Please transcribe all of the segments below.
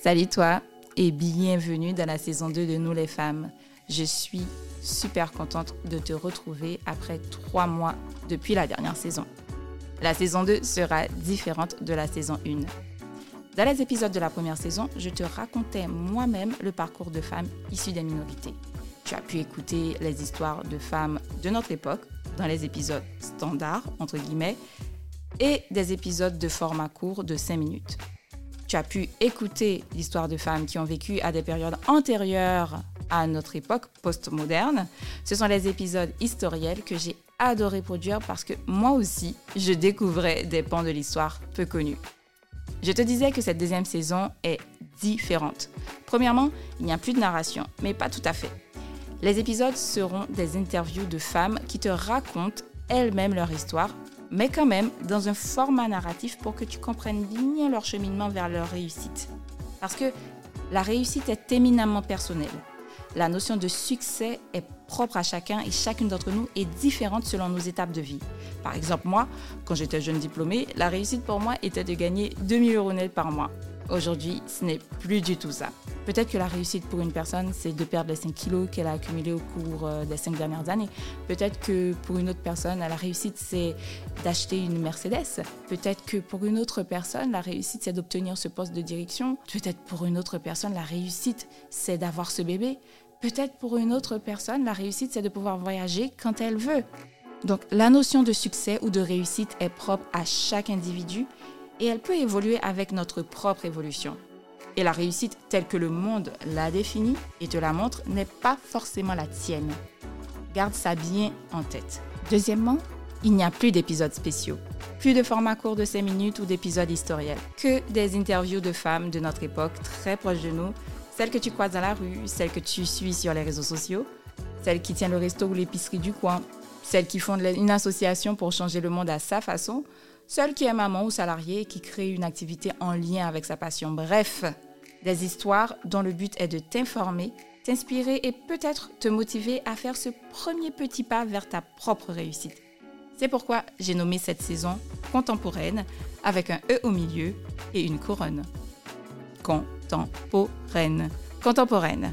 Salut toi et bienvenue dans la saison 2 de Nous les femmes. Je suis super contente de te retrouver après trois mois depuis la dernière saison. La saison 2 sera différente de la saison 1. Dans les épisodes de la première saison, je te racontais moi-même le parcours de femmes issues des minorités. Tu as pu écouter les histoires de femmes de notre époque dans les épisodes standards, entre guillemets, et des épisodes de format court de 5 minutes. Tu as pu écouter l'histoire de femmes qui ont vécu à des périodes antérieures à notre époque postmoderne. Ce sont les épisodes historiels que j'ai adoré produire parce que moi aussi, je découvrais des pans de l'histoire peu connus. Je te disais que cette deuxième saison est différente. Premièrement, il n'y a plus de narration, mais pas tout à fait. Les épisodes seront des interviews de femmes qui te racontent elles-mêmes leur histoire, mais quand même dans un format narratif pour que tu comprennes bien leur cheminement vers leur réussite. Parce que la réussite est éminemment personnelle. La notion de succès est propre à chacun et chacune d'entre nous est différente selon nos étapes de vie. Par exemple, moi, quand j'étais jeune diplômée, la réussite pour moi était de gagner 2000 euros net par mois. Aujourd'hui, ce n'est plus du tout ça. Peut-être que la réussite pour une personne, c'est de perdre les 5 kilos qu'elle a accumulés au cours euh, des 5 dernières années. Peut-être que pour une autre personne, la réussite, c'est d'acheter une Mercedes. Peut-être que pour une autre personne, la réussite, c'est d'obtenir ce poste de direction. Peut-être pour une autre personne, la réussite, c'est d'avoir ce bébé. Peut-être pour une autre personne, la réussite, c'est de pouvoir voyager quand elle veut. Donc la notion de succès ou de réussite est propre à chaque individu et elle peut évoluer avec notre propre évolution. Et la réussite telle que le monde l'a définie et te la montre n'est pas forcément la tienne. Garde ça bien en tête. Deuxièmement, il n'y a plus d'épisodes spéciaux, plus de formats courts de 5 minutes ou d'épisodes historiels, que des interviews de femmes de notre époque très proches de nous, celles que tu croises dans la rue, celles que tu suis sur les réseaux sociaux, celles qui tiennent le resto ou l'épicerie du coin, celles qui font une association pour changer le monde à sa façon, celle qui est maman ou salariée et qui crée une activité en lien avec sa passion. Bref, des histoires dont le but est de t'informer, t'inspirer et peut-être te motiver à faire ce premier petit pas vers ta propre réussite. C'est pourquoi j'ai nommé cette saison contemporaine avec un E au milieu et une couronne. Contemporaine. Contemporaine.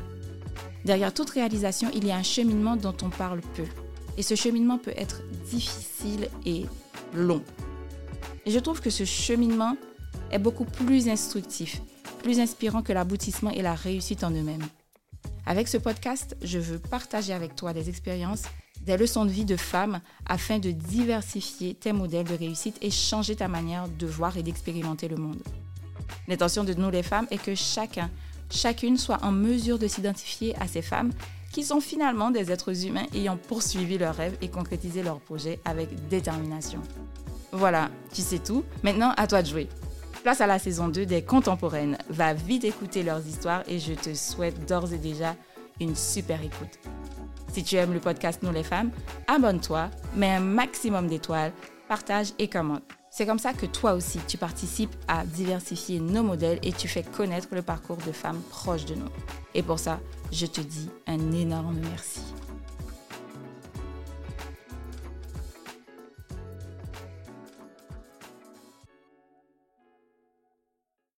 Derrière toute réalisation, il y a un cheminement dont on parle peu. Et ce cheminement peut être difficile et long. Et je trouve que ce cheminement est beaucoup plus instructif, plus inspirant que l'aboutissement et la réussite en eux-mêmes. Avec ce podcast, je veux partager avec toi des expériences, des leçons de vie de femmes afin de diversifier tes modèles de réussite et changer ta manière de voir et d'expérimenter le monde. L'intention de nous les femmes est que chacun, chacune soit en mesure de s'identifier à ces femmes qui sont finalement des êtres humains ayant poursuivi leurs rêves et concrétisé leurs projets avec détermination. Voilà, tu sais tout. Maintenant, à toi de jouer. Place à la saison 2 des Contemporaines. Va vite écouter leurs histoires et je te souhaite d'ores et déjà une super écoute. Si tu aimes le podcast Nous les femmes, abonne-toi, mets un maximum d'étoiles, partage et commente. C'est comme ça que toi aussi, tu participes à diversifier nos modèles et tu fais connaître le parcours de femmes proches de nous. Et pour ça, je te dis un énorme merci.